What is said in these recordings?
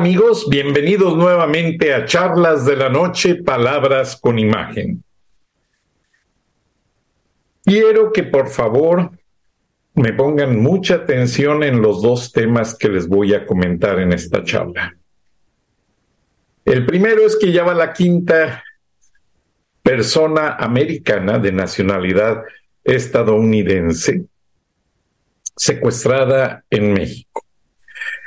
Amigos, bienvenidos nuevamente a Charlas de la Noche, Palabras con Imagen. Quiero que por favor me pongan mucha atención en los dos temas que les voy a comentar en esta charla. El primero es que ya va la quinta persona americana de nacionalidad estadounidense secuestrada en México.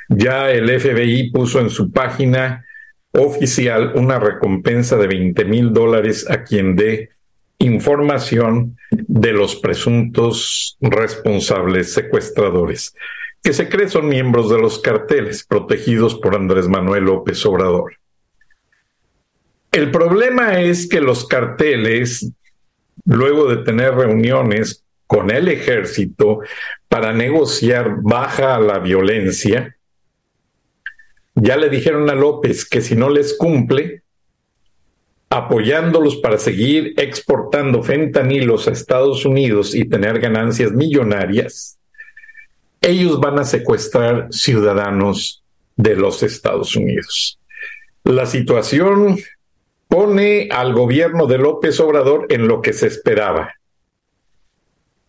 Ya el FBI puso en su página oficial una recompensa de 20 mil dólares a quien dé información de los presuntos responsables secuestradores, que se cree son miembros de los carteles protegidos por Andrés Manuel López Obrador. El problema es que los carteles, luego de tener reuniones con el ejército para negociar baja la violencia, ya le dijeron a López que si no les cumple, apoyándolos para seguir exportando fentanilos a Estados Unidos y tener ganancias millonarias, ellos van a secuestrar ciudadanos de los Estados Unidos. La situación pone al gobierno de López Obrador en lo que se esperaba.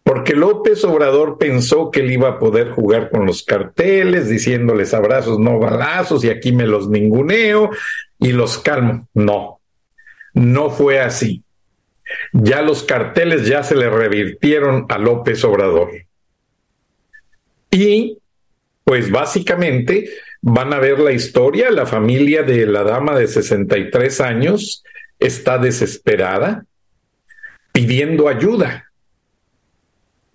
Porque López Obrador pensó que él iba a poder jugar con los carteles, diciéndoles abrazos, no balazos, y aquí me los ninguneo y los calmo. No, no fue así. Ya los carteles ya se le revirtieron a López Obrador. Y pues básicamente van a ver la historia, la familia de la dama de 63 años está desesperada pidiendo ayuda.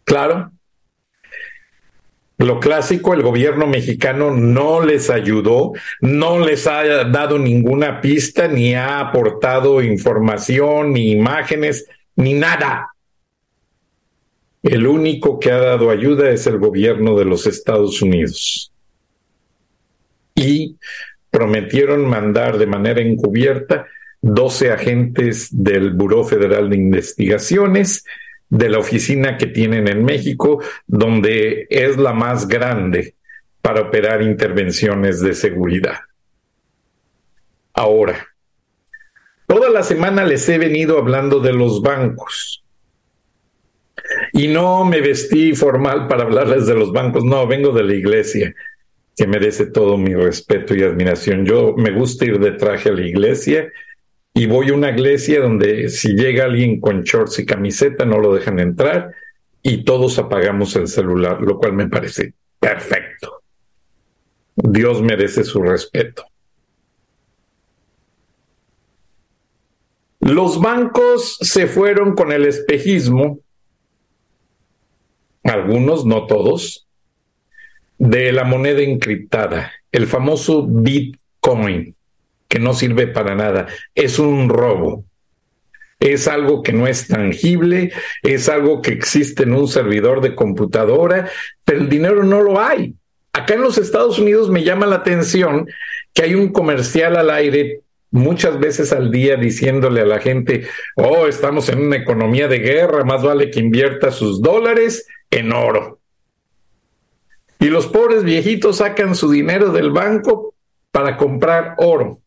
Claro, lo clásico, el gobierno mexicano no les ayudó, no les ha dado ninguna pista, ni ha aportado información, ni imágenes, ni nada. El único que ha dado ayuda es el gobierno de los Estados Unidos. Y prometieron mandar de manera encubierta 12 agentes del Buró Federal de Investigaciones de la oficina que tienen en México, donde es la más grande para operar intervenciones de seguridad. Ahora, toda la semana les he venido hablando de los bancos. Y no me vestí formal para hablarles de los bancos, no, vengo de la iglesia, que merece todo mi respeto y admiración. Yo me gusta ir de traje a la iglesia y voy a una iglesia donde si llega alguien con shorts y camiseta no lo dejan entrar y todos apagamos el celular, lo cual me parece perfecto. Dios merece su respeto. Los bancos se fueron con el espejismo, algunos, no todos, de la moneda encriptada, el famoso Bitcoin que no sirve para nada. Es un robo. Es algo que no es tangible, es algo que existe en un servidor de computadora, pero el dinero no lo hay. Acá en los Estados Unidos me llama la atención que hay un comercial al aire muchas veces al día diciéndole a la gente, oh, estamos en una economía de guerra, más vale que invierta sus dólares en oro. Y los pobres viejitos sacan su dinero del banco para comprar oro.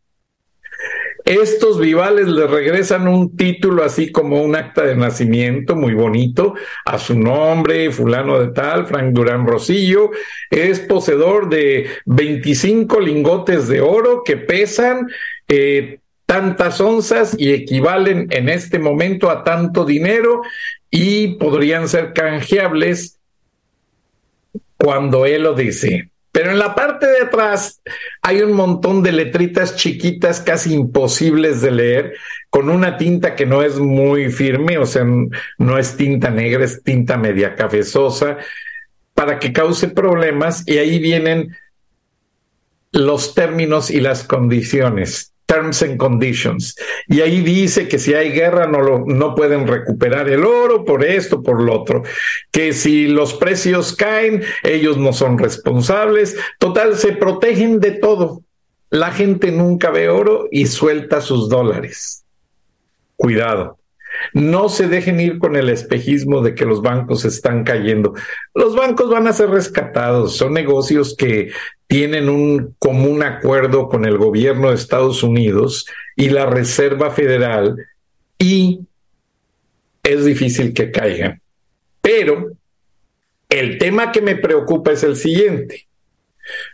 Estos vivales le regresan un título así como un acta de nacimiento muy bonito a su nombre, fulano de tal, Frank Durán Rosillo, es poseedor de 25 lingotes de oro que pesan eh, tantas onzas y equivalen en este momento a tanto dinero y podrían ser canjeables cuando él lo dice. Pero en la parte de atrás hay un montón de letritas chiquitas casi imposibles de leer con una tinta que no es muy firme, o sea, no es tinta negra, es tinta media cafezosa para que cause problemas. Y ahí vienen los términos y las condiciones terms and conditions. Y ahí dice que si hay guerra no, lo, no pueden recuperar el oro por esto, por lo otro. Que si los precios caen, ellos no son responsables. Total, se protegen de todo. La gente nunca ve oro y suelta sus dólares. Cuidado. No se dejen ir con el espejismo de que los bancos están cayendo. Los bancos van a ser rescatados. Son negocios que tienen un común acuerdo con el gobierno de Estados Unidos y la Reserva Federal y es difícil que caigan. Pero el tema que me preocupa es el siguiente.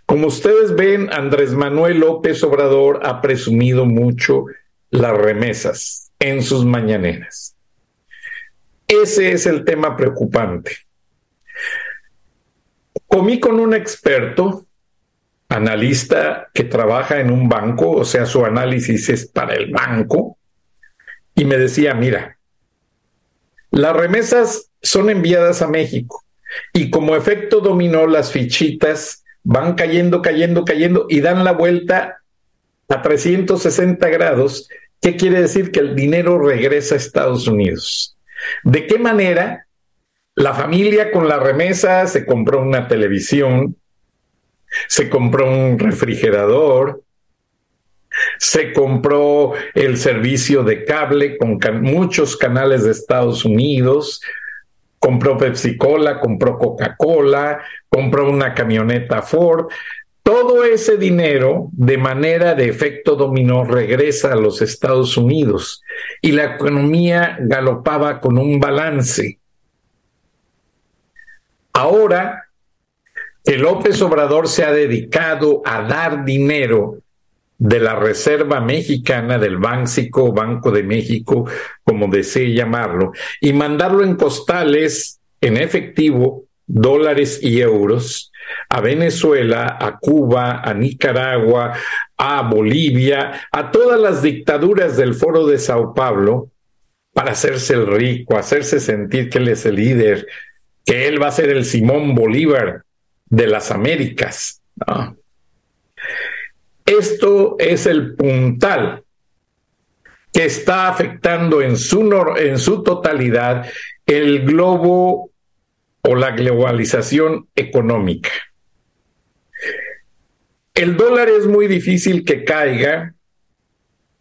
Como ustedes ven, Andrés Manuel López Obrador ha presumido mucho las remesas en sus mañaneras. Ese es el tema preocupante. Comí con un experto analista que trabaja en un banco, o sea, su análisis es para el banco, y me decía, mira, las remesas son enviadas a México y como efecto dominó las fichitas van cayendo, cayendo, cayendo y dan la vuelta a 360 grados. ¿Qué quiere decir? Que el dinero regresa a Estados Unidos. ¿De qué manera? La familia con la remesa se compró una televisión, se compró un refrigerador, se compró el servicio de cable con muchos canales de Estados Unidos, compró Pepsi Cola, compró Coca-Cola, compró una camioneta Ford. Todo ese dinero, de manera de efecto dominó, regresa a los Estados Unidos y la economía galopaba con un balance. Ahora que López Obrador se ha dedicado a dar dinero de la Reserva Mexicana, del Bánxico, Banco de México, como desee llamarlo, y mandarlo en costales, en efectivo, dólares y euros, a Venezuela, a Cuba, a Nicaragua, a Bolivia, a todas las dictaduras del Foro de Sao Paulo, para hacerse el rico, hacerse sentir que él es el líder, que él va a ser el Simón Bolívar de las Américas. Esto es el puntal que está afectando en su, en su totalidad el globo o la globalización económica. El dólar es muy difícil que caiga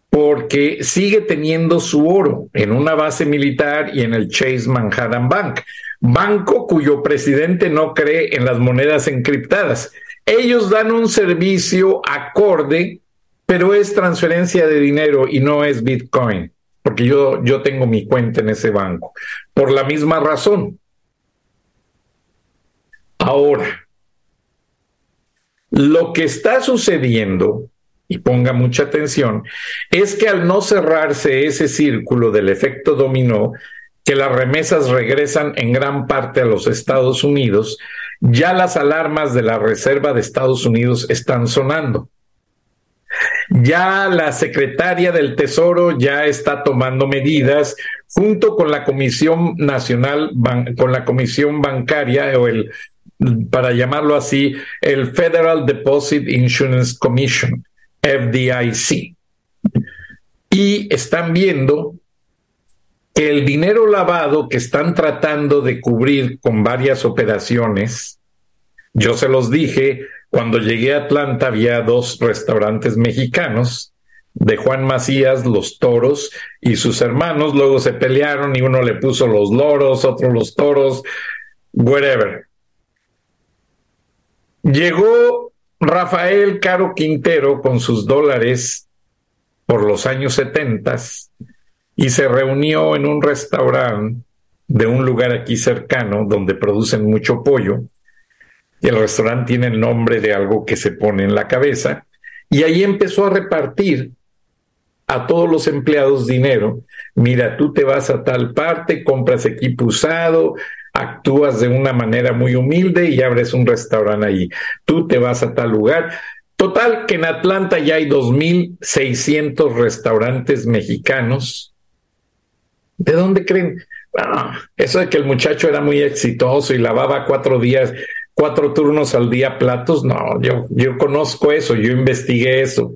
porque sigue teniendo su oro en una base militar y en el Chase Manhattan Bank banco cuyo presidente no cree en las monedas encriptadas. Ellos dan un servicio acorde, pero es transferencia de dinero y no es Bitcoin, porque yo, yo tengo mi cuenta en ese banco, por la misma razón. Ahora, lo que está sucediendo, y ponga mucha atención, es que al no cerrarse ese círculo del efecto dominó, que las remesas regresan en gran parte a los Estados Unidos, ya las alarmas de la Reserva de Estados Unidos están sonando. Ya la secretaria del Tesoro ya está tomando medidas junto con la Comisión Nacional, con la Comisión Bancaria o el, para llamarlo así, el Federal Deposit Insurance Commission, FDIC. Y están viendo el dinero lavado que están tratando de cubrir con varias operaciones, yo se los dije, cuando llegué a Atlanta había dos restaurantes mexicanos, de Juan Macías, los toros, y sus hermanos luego se pelearon y uno le puso los loros, otro los toros, whatever. Llegó Rafael Caro Quintero con sus dólares por los años setentas y se reunió en un restaurante de un lugar aquí cercano donde producen mucho pollo. Y el restaurante tiene el nombre de algo que se pone en la cabeza. Y ahí empezó a repartir a todos los empleados dinero. Mira, tú te vas a tal parte, compras equipo usado, actúas de una manera muy humilde y abres un restaurante allí. Tú te vas a tal lugar. Total, que en Atlanta ya hay 2.600 restaurantes mexicanos. ¿De dónde creen? Ah, eso de que el muchacho era muy exitoso y lavaba cuatro días, cuatro turnos al día platos, no, yo, yo conozco eso, yo investigué eso.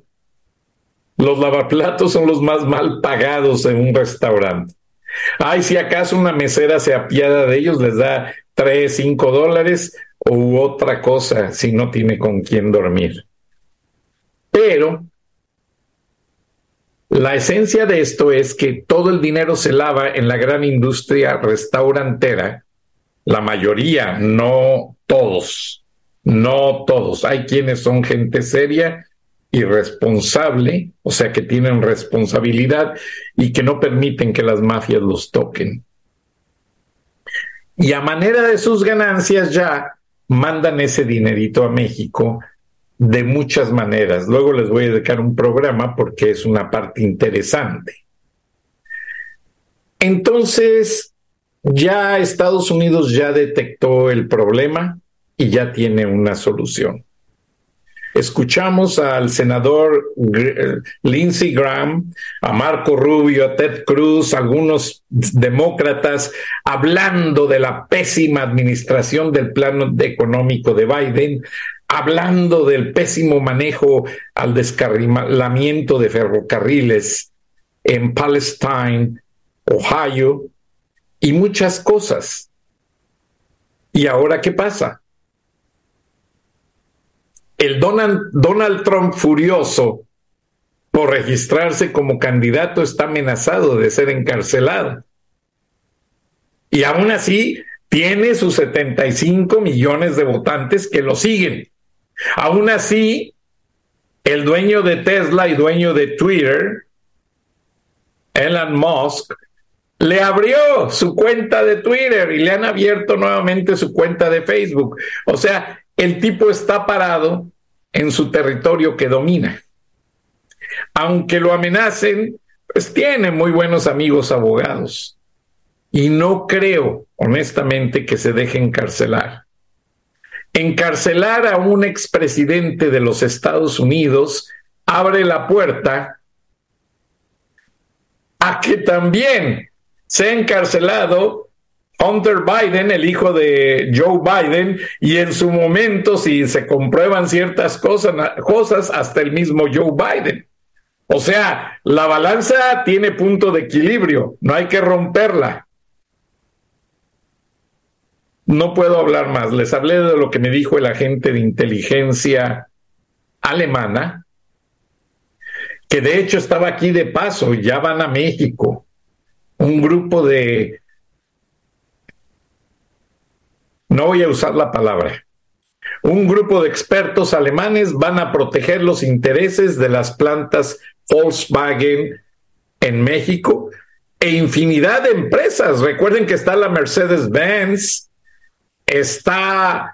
Los lavaplatos son los más mal pagados en un restaurante. Ay, si acaso una mesera se apiada de ellos, les da tres, cinco dólares u otra cosa si no tiene con quién dormir. Pero la esencia de esto es que todo el dinero se lava en la gran industria restaurantera, la mayoría, no todos, no todos. Hay quienes son gente seria y responsable, o sea que tienen responsabilidad y que no permiten que las mafias los toquen. Y a manera de sus ganancias ya mandan ese dinerito a México de muchas maneras. Luego les voy a dedicar un programa porque es una parte interesante. Entonces, ya Estados Unidos ya detectó el problema y ya tiene una solución. Escuchamos al senador Lindsey Graham, a Marco Rubio, a Ted Cruz, algunos demócratas hablando de la pésima administración del plano económico de Biden, hablando del pésimo manejo al descarrilamiento de ferrocarriles en Palestine, Ohio, y muchas cosas. ¿Y ahora qué pasa? el Donald, Donald Trump furioso por registrarse como candidato está amenazado de ser encarcelado. Y aún así tiene sus 75 millones de votantes que lo siguen. Aún así, el dueño de Tesla y dueño de Twitter, Elon Musk, le abrió su cuenta de Twitter y le han abierto nuevamente su cuenta de Facebook. O sea, el tipo está parado en su territorio que domina. Aunque lo amenacen, pues tiene muy buenos amigos abogados. Y no creo, honestamente, que se deje encarcelar. Encarcelar a un expresidente de los Estados Unidos abre la puerta a que también sea encarcelado Hunter Biden, el hijo de Joe Biden, y en su momento, si se comprueban ciertas cosas, cosas hasta el mismo Joe Biden. O sea, la balanza tiene punto de equilibrio, no hay que romperla. No puedo hablar más. Les hablé de lo que me dijo el agente de inteligencia alemana, que de hecho estaba aquí de paso, ya van a México. Un grupo de no voy a usar la palabra. Un grupo de expertos alemanes van a proteger los intereses de las plantas Volkswagen en México e infinidad de empresas. Recuerden que está la Mercedes-Benz, está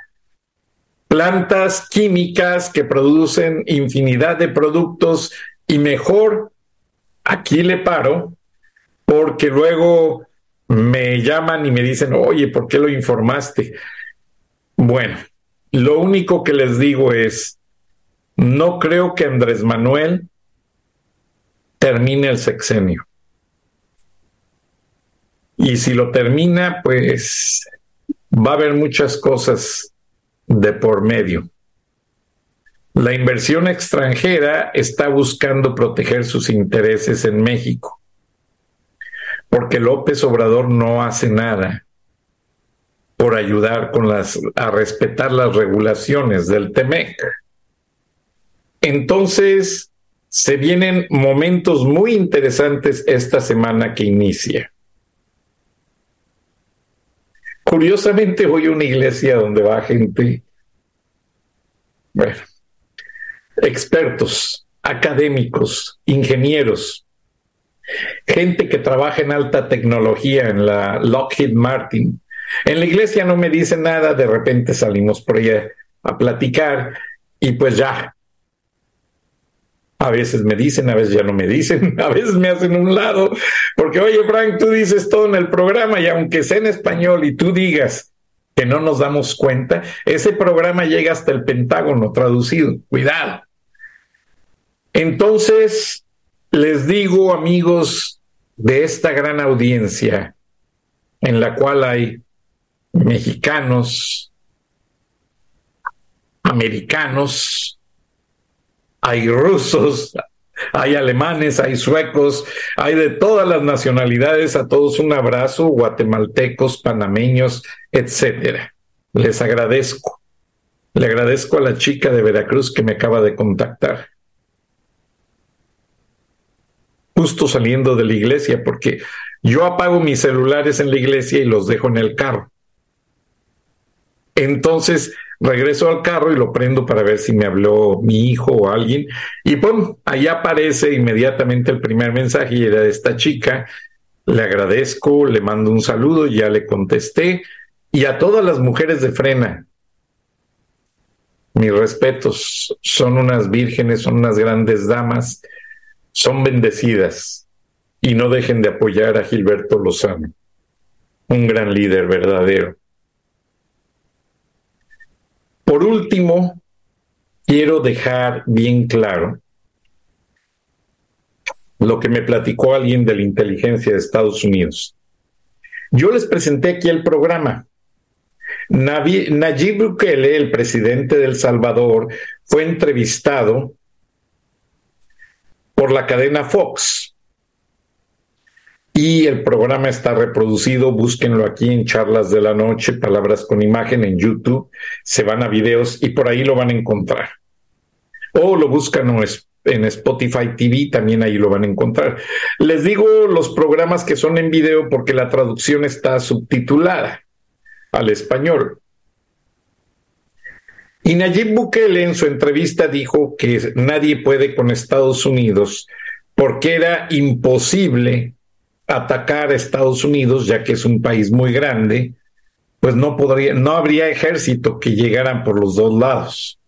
plantas químicas que producen infinidad de productos y mejor, aquí le paro, porque luego me llaman y me dicen, oye, ¿por qué lo informaste? Bueno, lo único que les digo es, no creo que Andrés Manuel termine el sexenio. Y si lo termina, pues va a haber muchas cosas de por medio. La inversión extranjera está buscando proteger sus intereses en México porque López Obrador no hace nada por ayudar con las, a respetar las regulaciones del TEMEC. Entonces, se vienen momentos muy interesantes esta semana que inicia. Curiosamente voy a una iglesia donde va gente, bueno, expertos, académicos, ingenieros, gente que trabaja en alta tecnología en la Lockheed Martin. En la iglesia no me dicen nada, de repente salimos por allá a platicar y pues ya. A veces me dicen, a veces ya no me dicen, a veces me hacen un lado, porque oye Frank, tú dices todo en el programa y aunque sea en español y tú digas que no nos damos cuenta, ese programa llega hasta el Pentágono traducido. Cuidado. Entonces, les digo, amigos de esta gran audiencia, en la cual hay mexicanos, americanos, hay rusos, hay alemanes, hay suecos, hay de todas las nacionalidades, a todos un abrazo, guatemaltecos, panameños, etcétera. Les agradezco. Le agradezco a la chica de Veracruz que me acaba de contactar. Justo saliendo de la iglesia, porque yo apago mis celulares en la iglesia y los dejo en el carro. Entonces, regreso al carro y lo prendo para ver si me habló mi hijo o alguien. Y pum, ahí aparece inmediatamente el primer mensaje y era de esta chica. Le agradezco, le mando un saludo, ya le contesté. Y a todas las mujeres de frena, mis respetos, son unas vírgenes, son unas grandes damas, son bendecidas. Y no dejen de apoyar a Gilberto Lozano, un gran líder verdadero. Por último, quiero dejar bien claro lo que me platicó alguien de la inteligencia de Estados Unidos. Yo les presenté aquí el programa. Nayib Bukele, el presidente de El Salvador, fue entrevistado por la cadena Fox y el programa está reproducido, búsquenlo aquí en Charlas de la Noche, Palabras con Imagen en YouTube, se van a videos y por ahí lo van a encontrar. O lo buscan en Spotify TV, también ahí lo van a encontrar. Les digo los programas que son en video porque la traducción está subtitulada al español. Y Nayib Bukele en su entrevista dijo que nadie puede con Estados Unidos porque era imposible atacar a Estados Unidos, ya que es un país muy grande, pues no podría, no habría ejército que llegaran por los dos lados,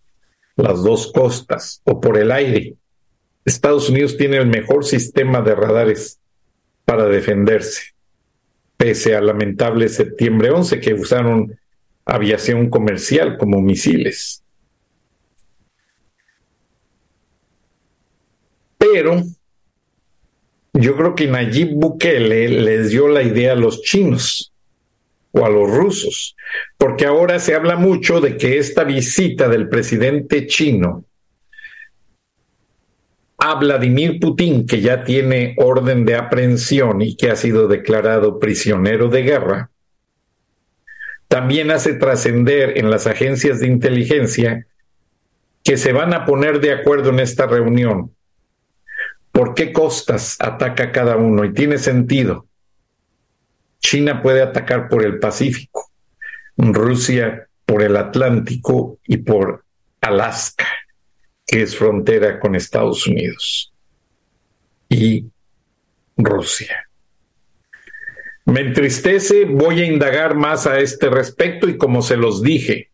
las dos costas, o por el aire. Estados Unidos tiene el mejor sistema de radares para defenderse, pese al lamentable septiembre 11 que usaron aviación comercial como misiles. Pero yo creo que Nayib Bukele les dio la idea a los chinos o a los rusos, porque ahora se habla mucho de que esta visita del presidente chino a Vladimir Putin, que ya tiene orden de aprehensión y que ha sido declarado prisionero de guerra, también hace trascender en las agencias de inteligencia que se van a poner de acuerdo en esta reunión ¿Por qué costas ataca cada uno? Y tiene sentido. China puede atacar por el Pacífico, Rusia por el Atlántico y por Alaska, que es frontera con Estados Unidos y Rusia. Me entristece, voy a indagar más a este respecto y como se los dije,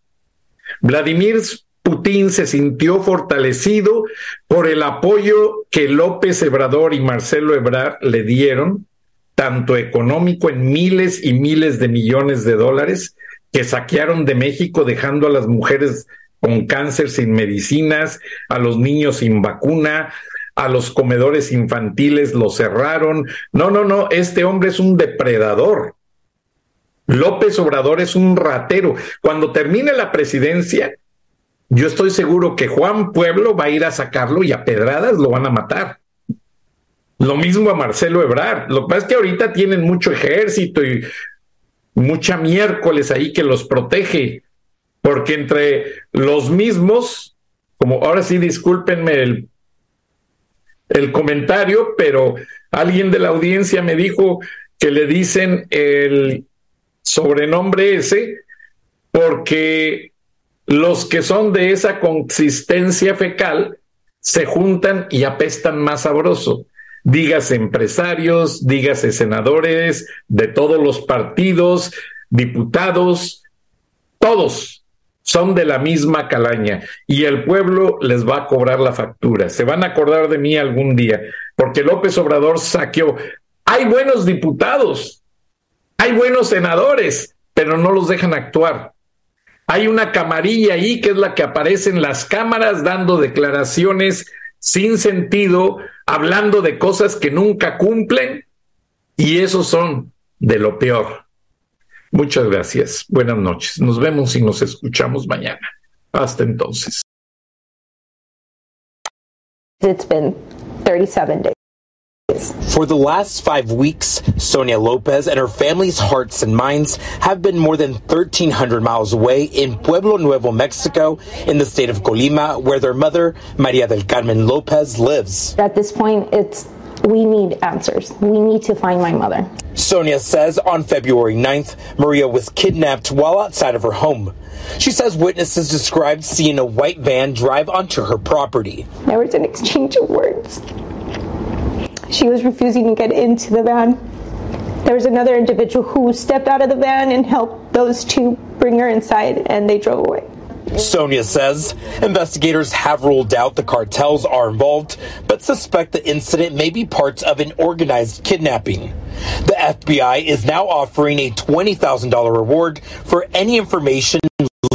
Vladimir Putin se sintió fortalecido por el apoyo que López Ebrador y Marcelo Ebrard le dieron, tanto económico en miles y miles de millones de dólares, que saquearon de México dejando a las mujeres con cáncer sin medicinas, a los niños sin vacuna, a los comedores infantiles los cerraron. No, no, no, este hombre es un depredador. López Obrador es un ratero. Cuando termine la presidencia, yo estoy seguro que Juan Pueblo va a ir a sacarlo y a pedradas lo van a matar. Lo mismo a Marcelo Ebrard. Lo que pasa es que ahorita tienen mucho ejército y mucha miércoles ahí que los protege, porque entre los mismos, como ahora sí discúlpenme el, el comentario, pero alguien de la audiencia me dijo que le dicen el sobrenombre ese porque los que son de esa consistencia fecal se juntan y apestan más sabroso. Dígase empresarios, dígase senadores de todos los partidos, diputados, todos son de la misma calaña y el pueblo les va a cobrar la factura. Se van a acordar de mí algún día, porque López Obrador saqueó. Hay buenos diputados, hay buenos senadores, pero no los dejan actuar. Hay una camarilla ahí que es la que aparece en las cámaras dando declaraciones sin sentido, hablando de cosas que nunca cumplen, y esos son de lo peor. Muchas gracias. Buenas noches. Nos vemos y nos escuchamos mañana. Hasta entonces. It's been 37 days. For the last five weeks, Sonia Lopez and her family's hearts and minds have been more than 1,300 miles away in Pueblo Nuevo, Mexico, in the state of Colima, where their mother, Maria del Carmen Lopez, lives. At this point, it's we need answers. We need to find my mother. Sonia says on February 9th, Maria was kidnapped while outside of her home. She says witnesses described seeing a white van drive onto her property. There was an exchange of words. She was refusing to get into the van. There was another individual who stepped out of the van and helped those two bring her inside, and they drove away. Sonia says investigators have ruled out the cartels are involved, but suspect the incident may be part of an organized kidnapping. The FBI is now offering a $20,000 reward for any information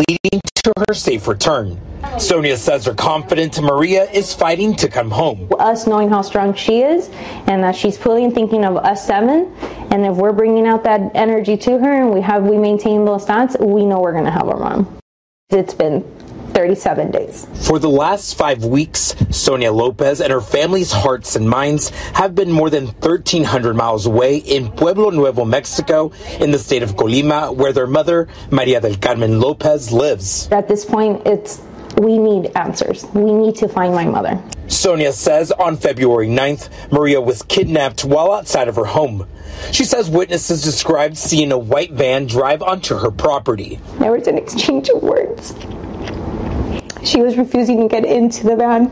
leading to her safe return. Sonia says her confident Maria is fighting to come home. Us knowing how strong she is and that she's fully thinking of us seven, and if we're bringing out that energy to her and we have we maintain those thoughts, we know we're going to have our mom. It's been 37 days. For the last five weeks, Sonia Lopez and her family's hearts and minds have been more than 1,300 miles away in Pueblo Nuevo, Mexico, in the state of Colima, where their mother, Maria del Carmen Lopez, lives. At this point, it's we need answers. We need to find my mother. Sonia says on February 9th, Maria was kidnapped while outside of her home. She says witnesses described seeing a white van drive onto her property. There was an exchange of words. She was refusing to get into the van.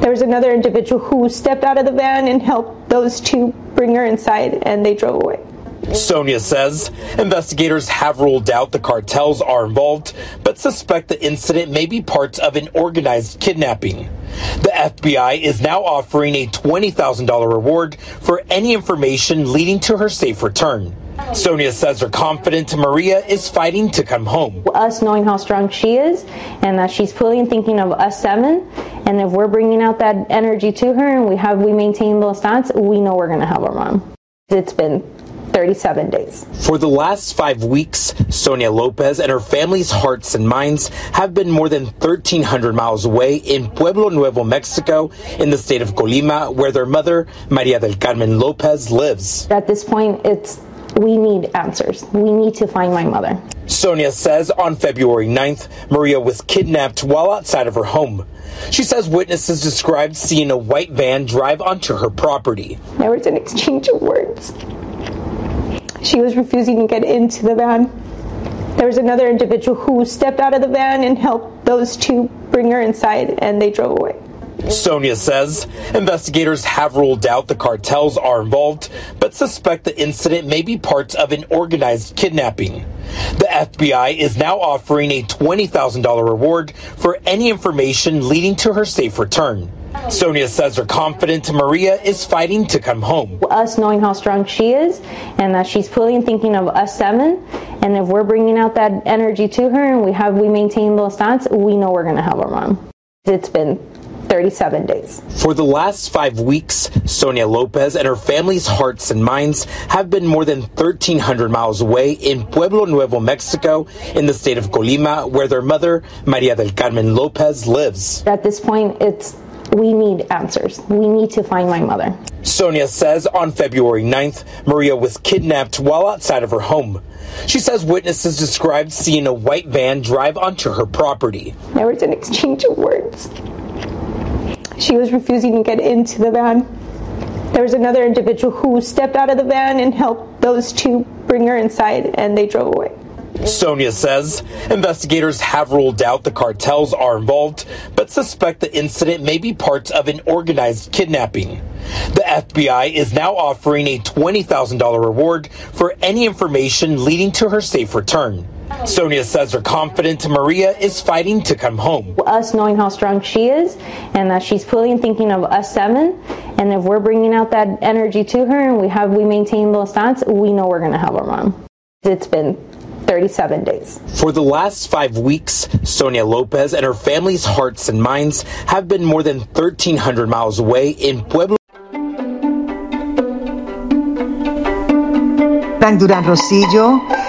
There was another individual who stepped out of the van and helped those two bring her inside, and they drove away. Sonia says investigators have ruled out the cartels are involved, but suspect the incident may be part of an organized kidnapping. The FBI is now offering a $20,000 reward for any information leading to her safe return. Sonia says her confident Maria is fighting to come home. Us knowing how strong she is and that she's fully thinking of us seven, and if we're bringing out that energy to her and we have we maintain those thoughts, we know we're going to have our mom. It's been 37 days. For the last five weeks, Sonia Lopez and her family's hearts and minds have been more than 1,300 miles away in Pueblo Nuevo, Mexico, in the state of Colima, where their mother, Maria del Carmen Lopez, lives. At this point, it's we need answers. We need to find my mother. Sonia says on February 9th, Maria was kidnapped while outside of her home. She says witnesses described seeing a white van drive onto her property. There was an exchange of words. She was refusing to get into the van. There was another individual who stepped out of the van and helped those two bring her inside, and they drove away. Sonia says investigators have ruled out the cartels are involved, but suspect the incident may be part of an organized kidnapping. The FBI is now offering a $20,000 reward for any information leading to her safe return. Sonia says her confident Maria is fighting to come home. Us knowing how strong she is and that she's fully thinking of us seven, and if we're bringing out that energy to her and we have we maintain those thoughts, we know we're going to have our mom. It's been 37 days. For the last five weeks, Sonia Lopez and her family's hearts and minds have been more than 1,300 miles away in Pueblo Nuevo, Mexico, in the state of Colima, where their mother, Maria del Carmen Lopez, lives. At this point, it's we need answers. We need to find my mother. Sonia says on February 9th, Maria was kidnapped while outside of her home. She says witnesses described seeing a white van drive onto her property. There was an exchange of words. She was refusing to get into the van. There was another individual who stepped out of the van and helped those two bring her inside, and they drove away. Sonia says investigators have ruled out the cartels are involved, but suspect the incident may be part of an organized kidnapping. The FBI is now offering a $20,000 reward for any information leading to her safe return. Sonia says her confident Maria is fighting to come home. Us knowing how strong she is and that she's pulling, thinking of us seven, and if we're bringing out that energy to her and we have we maintain those thoughts, we know we're going to have our mom. It's been 37 days. For the last five weeks, Sonia Lopez and her family's hearts and minds have been more than 1,300 miles away in Pueblo. Frank Durán Rosillo